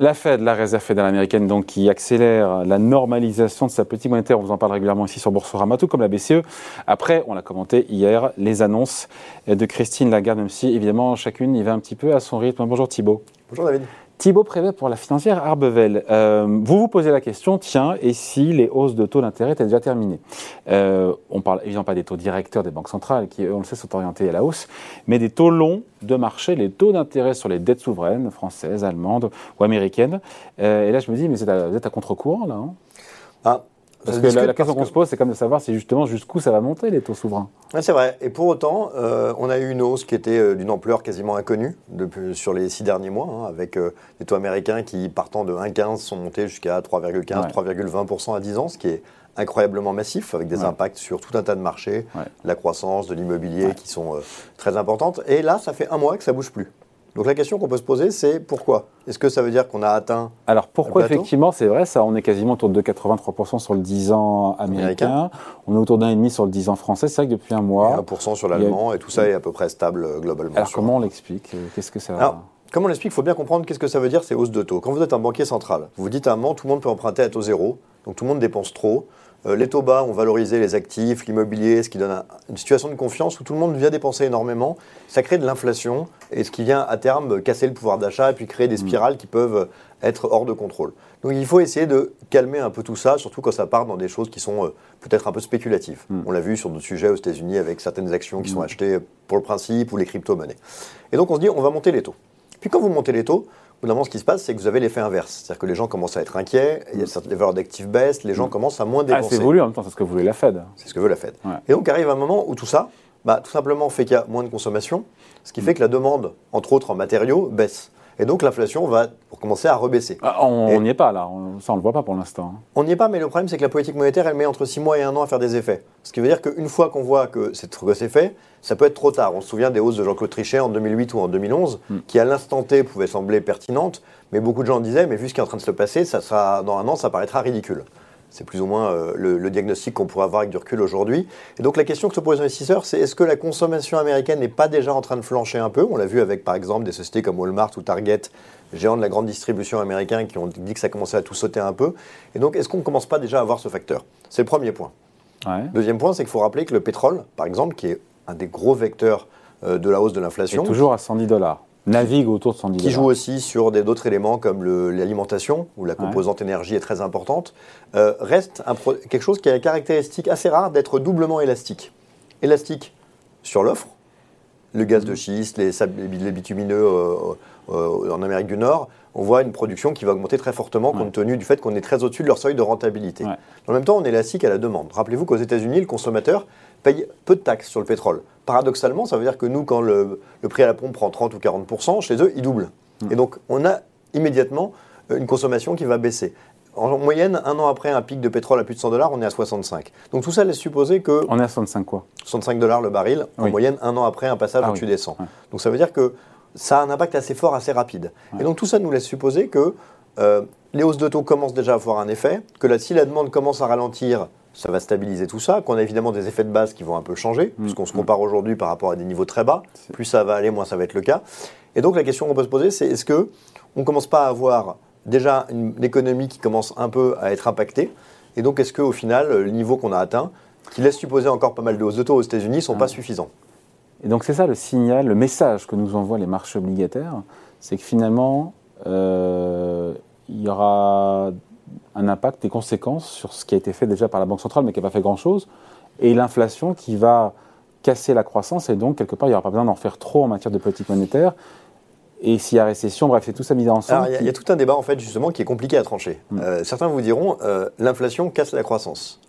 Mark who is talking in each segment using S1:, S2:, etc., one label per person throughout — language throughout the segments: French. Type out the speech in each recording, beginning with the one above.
S1: La Fed, la réserve fédérale américaine, donc, qui accélère la normalisation de sa politique monétaire, on vous en parle régulièrement ici sur Boursorama, tout comme la BCE. Après, on l'a commenté hier, les annonces de Christine Lagarde, même si évidemment chacune y va un petit peu à son rythme. Bonjour Thibault.
S2: Bonjour David.
S1: Thibaut Prévet pour la financière Arbevel. Euh, vous vous posez la question, tiens, et si les hausses de taux d'intérêt étaient déjà terminées euh, On parle évidemment pas des taux directeurs des banques centrales, qui, on le sait, sont orientés à la hausse, mais des taux longs de marché, les taux d'intérêt sur les dettes souveraines, françaises, allemandes ou américaines. Euh, et là, je me dis, mais vous êtes à, contre-courant, là hein? Ah, parce que la, question qu'on se pose, c'est comme de savoir si justement jusqu'où ça va monter les taux souverains.
S2: c'est vrai. Et pour autant, euh, on a eu une hausse qui était euh, d'une ampleur quasiment inconnue depuis, sur les six derniers mois, hein, avec euh, des taux américains qui, partant de 1,15, sont montés jusqu'à 3,15, 3,20% à 10 ans, ce qui est incroyablement massif, avec des impacts sur tout un tas de marchés, la croissance de l'immobilier qui sont très importantes. Et là, ça fait un mois que ça bouge plus. Donc la question qu'on peut se poser, c'est pourquoi? Est-ce que ça veut dire qu'on a atteint
S1: Alors pourquoi effectivement, c'est vrai, ça, on est quasiment autour de 83% sur le 10 ans américain, on est autour d'un et demi sur le 10 ans français, c'est vrai que depuis un mois...
S2: Et 1% sur l'allemand, et tout ça est à peu près stable euh, globalement.
S1: Alors comment on l'explique Qu'est-ce que ça...
S2: Alors, Comment on l'explique Il faut bien comprendre qu'est-ce que ça veut dire ces hausses de taux. Quand vous êtes un banquier central, vous vous dites à un moment, tout le monde peut emprunter à taux zéro, donc tout le monde dépense trop. Euh, les taux bas ont valorisé les actifs, l'immobilier, ce qui donne une situation de confiance où tout le monde vient dépenser énormément. Ça crée de l'inflation et ce qui vient à terme casser le pouvoir d'achat et puis créer des mm. spirales qui peuvent être hors de contrôle. Donc il faut essayer de calmer un peu tout ça, surtout quand ça part dans des choses qui sont euh, peut-être un peu spéculatives. Mm. On l'a vu sur d'autres sujets aux États-Unis avec certaines actions qui sont mm. achetées pour le principe ou les crypto-monnaies. Et donc on se dit on va monter les taux. Puis quand vous montez les taux, bout ce qui se passe, c'est que vous avez l'effet inverse. C'est-à-dire que les gens commencent à être inquiets, il y a les valeurs d'actifs baissent, les gens mm. commencent à moins ah, dépenser.
S1: c'est voulu en même temps, c'est ce que voulait la Fed.
S2: C'est ce que veut la Fed. Et donc arrive un moment où tout ça, bah, tout simplement fait qu'il y a moins de consommation, ce qui fait que la demande, entre autres en matériaux, baisse. Et donc l'inflation va pour commencer à rebaisser.
S1: Ah, on n'y est pas là, ça on ne le voit pas pour l'instant.
S2: On n'y est pas, mais le problème c'est que la politique monétaire elle met entre 6 mois et 1 an à faire des effets. Ce qui veut dire qu'une fois qu'on voit que c'est fait, ça peut être trop tard. On se souvient des hausses de Jean-Claude Trichet en 2008 ou en 2011, hmm. qui à l'instant T pouvaient sembler pertinentes, mais beaucoup de gens disaient, mais vu ce qui est en train de se passer, ça sera, dans un an ça paraîtra ridicule. C'est plus ou moins euh, le, diagnostic qu'on pourrait avoir avec du recul aujourd'hui. Et donc la question que se posent les investisseurs, c'est est-ce que la consommation américaine n'est pas déjà en train de flancher un peu? On l'a vu avec par exemple des sociétés comme Walmart ou Target, géants de la grande distribution américaine, qui ont dit que ça commençait à tout sauter un peu. Et donc est-ce qu'on ne commence pas déjà à avoir ce facteur? C'est le premier point. Deuxième point, c'est qu'il faut rappeler que le pétrole, par exemple, qui est un des gros vecteurs euh, de la hausse de l'inflation.
S1: Toujours à 110 dollars navigue autour de 110
S2: Qui joue aussi sur d'autres éléments comme l'alimentation, où la composante énergie est très importante, euh, reste quelque chose qui a la caractéristique assez rare d'être doublement élastique. Élastique sur l'offre, le gaz de schiste, les, les bitumineux euh, euh, en Amérique du Nord, on voit une production qui va augmenter très fortement compte tenu du fait qu'on est très au-dessus de leur seuil de rentabilité. En même temps, on est élastique à la demande. Rappelez-vous qu'aux États-Unis, le consommateur paye peu de taxes sur le pétrole. Paradoxalement, ça veut dire que nous, quand le, prix à la pompe prend 30 ou 40% chez eux, il double. Et donc, on a immédiatement une consommation qui va baisser. En moyenne, un an après un pic de pétrole à plus de 100 dollars, on est à 65. Donc tout ça laisse supposer que...
S1: On est à 65 quoi
S2: 65 dollars le baril, en moyenne, un an après un passage ah, au-dessus des 100. Donc ça veut dire que ça a un impact assez fort, assez rapide. Et donc tout ça nous laisse supposer que euh, les hausses de taux commencent déjà à avoir un effet, que là, si la demande commence à ralentir, ça va stabiliser tout ça, qu'on a évidemment des effets de base qui vont un peu changer, mm. puisqu'on se compare aujourd'hui par rapport à des niveaux très bas. Plus ça va aller, moins ça va être le cas. Et donc la question qu'on peut se poser, c'est est-ce que on commence pas à avoir déjà une, économie qui commence un peu à être impactée? Et donc est-ce qu'au final, le niveau qu'on a atteint, qui laisse supposer encore pas mal de hausses de taux aux États-Unis, ne sont pas suffisants?
S1: Et donc c'est ça le signal, le message que nous envoient les marchés obligataires, c'est que finalement, euh, il y aura un impact, des conséquences sur ce qui a été fait déjà par la Banque centrale, mais qui n'a pas fait grand-chose, et l'inflation qui va casser la croissance, et donc quelque part, il n'y aura pas besoin d'en faire trop en matière de politique monétaire. Et s'il y a récession, bref, c'est tout ça mis ensemble.
S2: Il y, a tout un débat, en fait, justement, qui est compliqué à trancher. Hmm. Euh, certains vous diront, euh, l'inflation casse la croissance.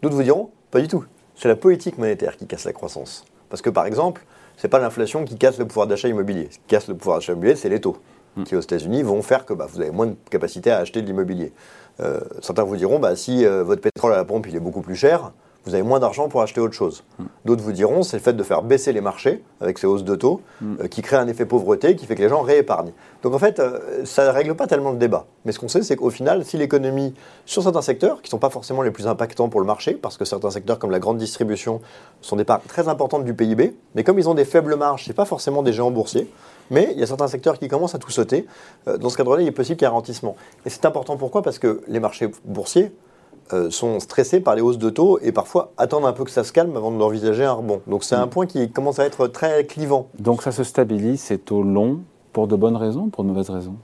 S2: D'autres vous diront, pas du tout. C'est la politique monétaire qui casse la croissance. Parce que par exemple, ce n'est pas l'inflation qui casse le pouvoir d'achat immobilier. Ce qui casse le pouvoir d'achat immobilier, c'est les taux. Qui aux États-Unis vont faire que bah, vous avez moins de capacité à acheter de l'immobilier. Euh, certains vous diront, bah, si euh, votre pétrole à la pompe il est beaucoup plus cher, vous avez moins d'argent pour acheter autre chose. Mm. D'autres vous diront, c'est le fait de faire baisser les marchés avec ces hausses de taux mm. euh, qui crée un effet pauvreté qui fait que les gens réépargnent. Donc en fait, euh, ça ne règle pas tellement le débat. Mais ce qu'on sait, c'est qu'au final, si l'économie, sur certains secteurs, qui ne sont pas forcément les plus impactants pour le marché, parce que certains secteurs comme la grande distribution sont des parts très importantes du PIB, mais comme ils ont des faibles marges, ce pas forcément des géants boursiers, mais il y a certains secteurs qui commencent à tout sauter. Euh, dans ce cadre-là, il est possible qu'il y ait un ralentissement. Et c'est important pourquoi? Parce que les marchés boursiers, euh, sont stressés par les hausses de taux et parfois attendent un peu que ça se calme avant d'envisager un rebond. Donc c'est un mm. point qui commence à être très clivant.
S1: Donc ça se stabilise, ces taux longs, pour de bonnes raisons, pour de mauvaises raisons?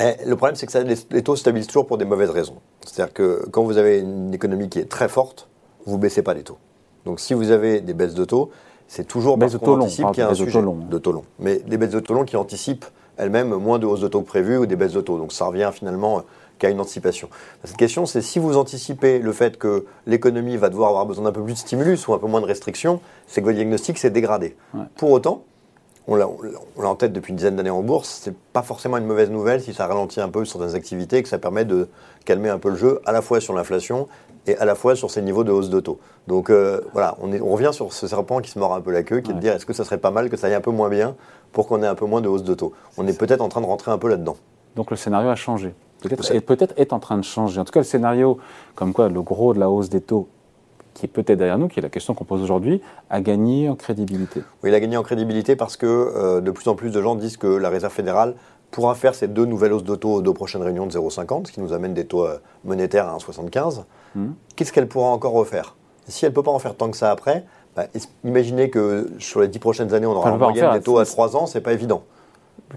S2: Eh, le problème, c'est que les, taux se stabilisent toujours pour des mauvaises raisons. C'est-à-dire que quand vous avez une économie qui est très forte, vous ne baissez pas les taux. Donc si vous avez des baisses de taux, c'est toujours
S1: parce qu'on anticipe
S2: qu'il y a un sujet de taux longs. Mais des baisses de taux longs qui anticipent elles-mêmes moins de hausses de taux que prévues ou des baisses de taux. Donc ça revient finalement qu'à une anticipation. Cette question, c'est si vous anticipez le fait que l'économie va devoir avoir besoin d'un peu plus de stimulus ou un peu moins de restrictions, c'est que votre diagnostic s'est dégradé. Pour autant, on l'a en tête depuis une dizaine d'années en bourse, c'est pas forcément une mauvaise nouvelle si ça ralentit un peu certaines activités et que ça permet de calmer un peu le jeu, à la fois sur l'inflation et à la fois sur ces niveaux de hausse de taux. Donc euh, voilà, on, on, revient sur ce serpent qui se mord un peu la queue, qui est de dire est-ce que ça serait pas mal que ça aille un peu moins bien pour qu'on ait un peu moins de hausse de taux? On est peut-être en train de rentrer un peu là-dedans.
S1: Donc le scénario a changé peut-être, est en train de changer. En tout cas, le scénario, comme quoi le gros de la hausse des taux, qui est peut-être derrière nous, qui est la question qu'on pose aujourd'hui, a gagné en crédibilité.
S2: Oui, il a gagné en crédibilité parce que euh, de plus en plus de gens disent que la Réserve fédérale pourra faire ces deux nouvelles hausses de taux aux deux prochaines réunions de 0,50, ce qui nous amène des taux euh, monétaires à 1,75. Hmm. Qu'est-ce qu'elle pourra encore refaire? Si elle ne peut pas en faire tant que ça après, bah, imaginez que sur les dix prochaines années, on aura en moyenne des taux à 3 ans, c'est pas évident.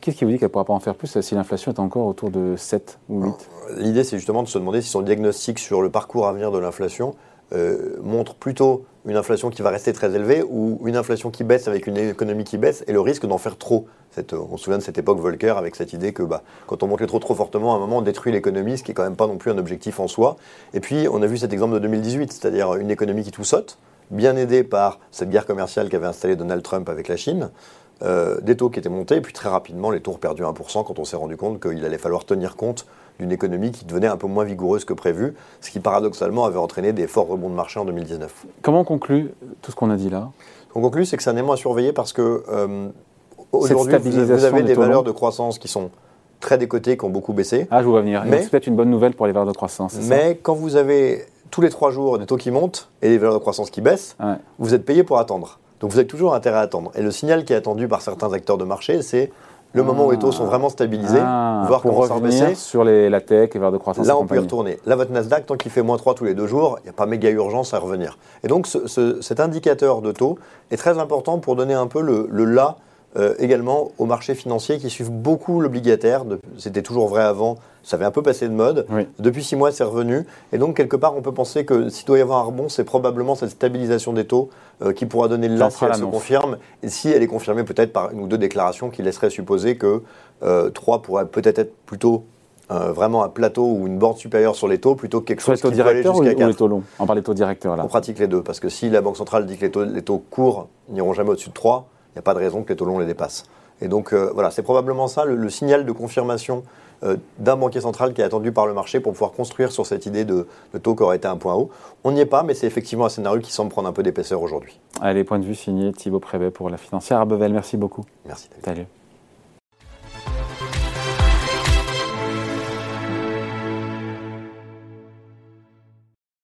S1: Qu'est-ce qui vous dit qu'elle ne pourra pas en faire plus si l'inflation est encore autour de 7 ou 8
S2: L'idée, c'est justement de se demander si son diagnostic sur le parcours à venir de l'inflation euh, montre plutôt une inflation qui va rester très élevée ou une inflation qui baisse avec une économie qui baisse et le risque d'en faire trop. on se souvient de cette époque Volcker avec cette idée que bah, quand on monte les trop trop fortement, à un moment on détruit l'économie, ce qui est quand même pas non plus un objectif en soi. Et puis on a vu cet exemple de 2018, c'est-à-dire une économie qui tout saute, bien aidée par cette guerre commerciale qu'avait installée Donald Trump avec la Chine. Euh, des taux qui étaient montés, et puis très rapidement, les taux ont perdu 1% quand on s'est rendu compte qu'il allait falloir tenir compte d'une économie qui devenait un peu moins vigoureuse que prévu, ce qui paradoxalement avait entraîné des forts rebonds de marché en 2019.
S1: Comment on conclut tout ce qu'on a dit là?
S2: On conclut, c'est que c'est un élément à surveiller parce que euh, aujourd'hui, vous, avez des, valeurs de croissance qui sont très décotées, qui ont beaucoup baissé.
S1: Ah, je vois venir. C'est peut-être une bonne nouvelle pour les valeurs de croissance.
S2: Mais quand vous avez tous les trois jours des taux qui montent et des valeurs de croissance qui baissent, vous êtes payé pour attendre. Donc vous avez toujours intérêt à attendre. Et le signal qui est attendu par certains acteurs de marché, c'est le moment où les taux sont vraiment stabilisés,
S1: ah, voir comment ça revenir sur les, la tech, les verres de croissance.
S2: Là, on peut y retourner. Là, votre Nasdaq, tant qu'il fait moins 3 tous les deux jours, il n'y a pas méga urgence à revenir. Et donc, cet indicateur de taux est très important pour donner un peu le, le là euh, également aux marchés financiers qui suivent beaucoup l'obligataire. C'était toujours vrai avant, ça avait un peu passé de mode. Depuis six mois, c'est revenu. Et donc, quelque part, on peut penser que s'il doit y avoir un rebond, c'est probablement cette stabilisation des taux euh, qui pourra donner le là si elle se confirme. Et si elle est confirmée peut-être par une ou deux déclarations qui laisseraient supposer que euh, 3 pourrait peut-être être plutôt euh, vraiment un plateau ou une borde supérieure sur les taux plutôt que quelque chose qui
S1: peut aller jusqu'à 4. les taux longs? On parle des taux directeurs là.
S2: On pratique les deux parce que si la Banque centrale dit que les taux, les taux courts n'iront jamais au-dessus de 3, il n'y a pas de raison que les taux longs les dépassent. Et donc euh, voilà, c'est probablement ça le, signal de confirmation euh, d'un banquier central qui est attendu par le marché pour pouvoir construire sur cette idée de, taux qui aurait été un point haut. On n'y est pas, mais c'est effectivement un scénario qui semble prendre un peu d'épaisseur aujourd'hui.
S1: Allez, point de vue signé Thibaut Prévet pour la financière Arbevel. Merci beaucoup.
S2: Merci.
S1: Salut.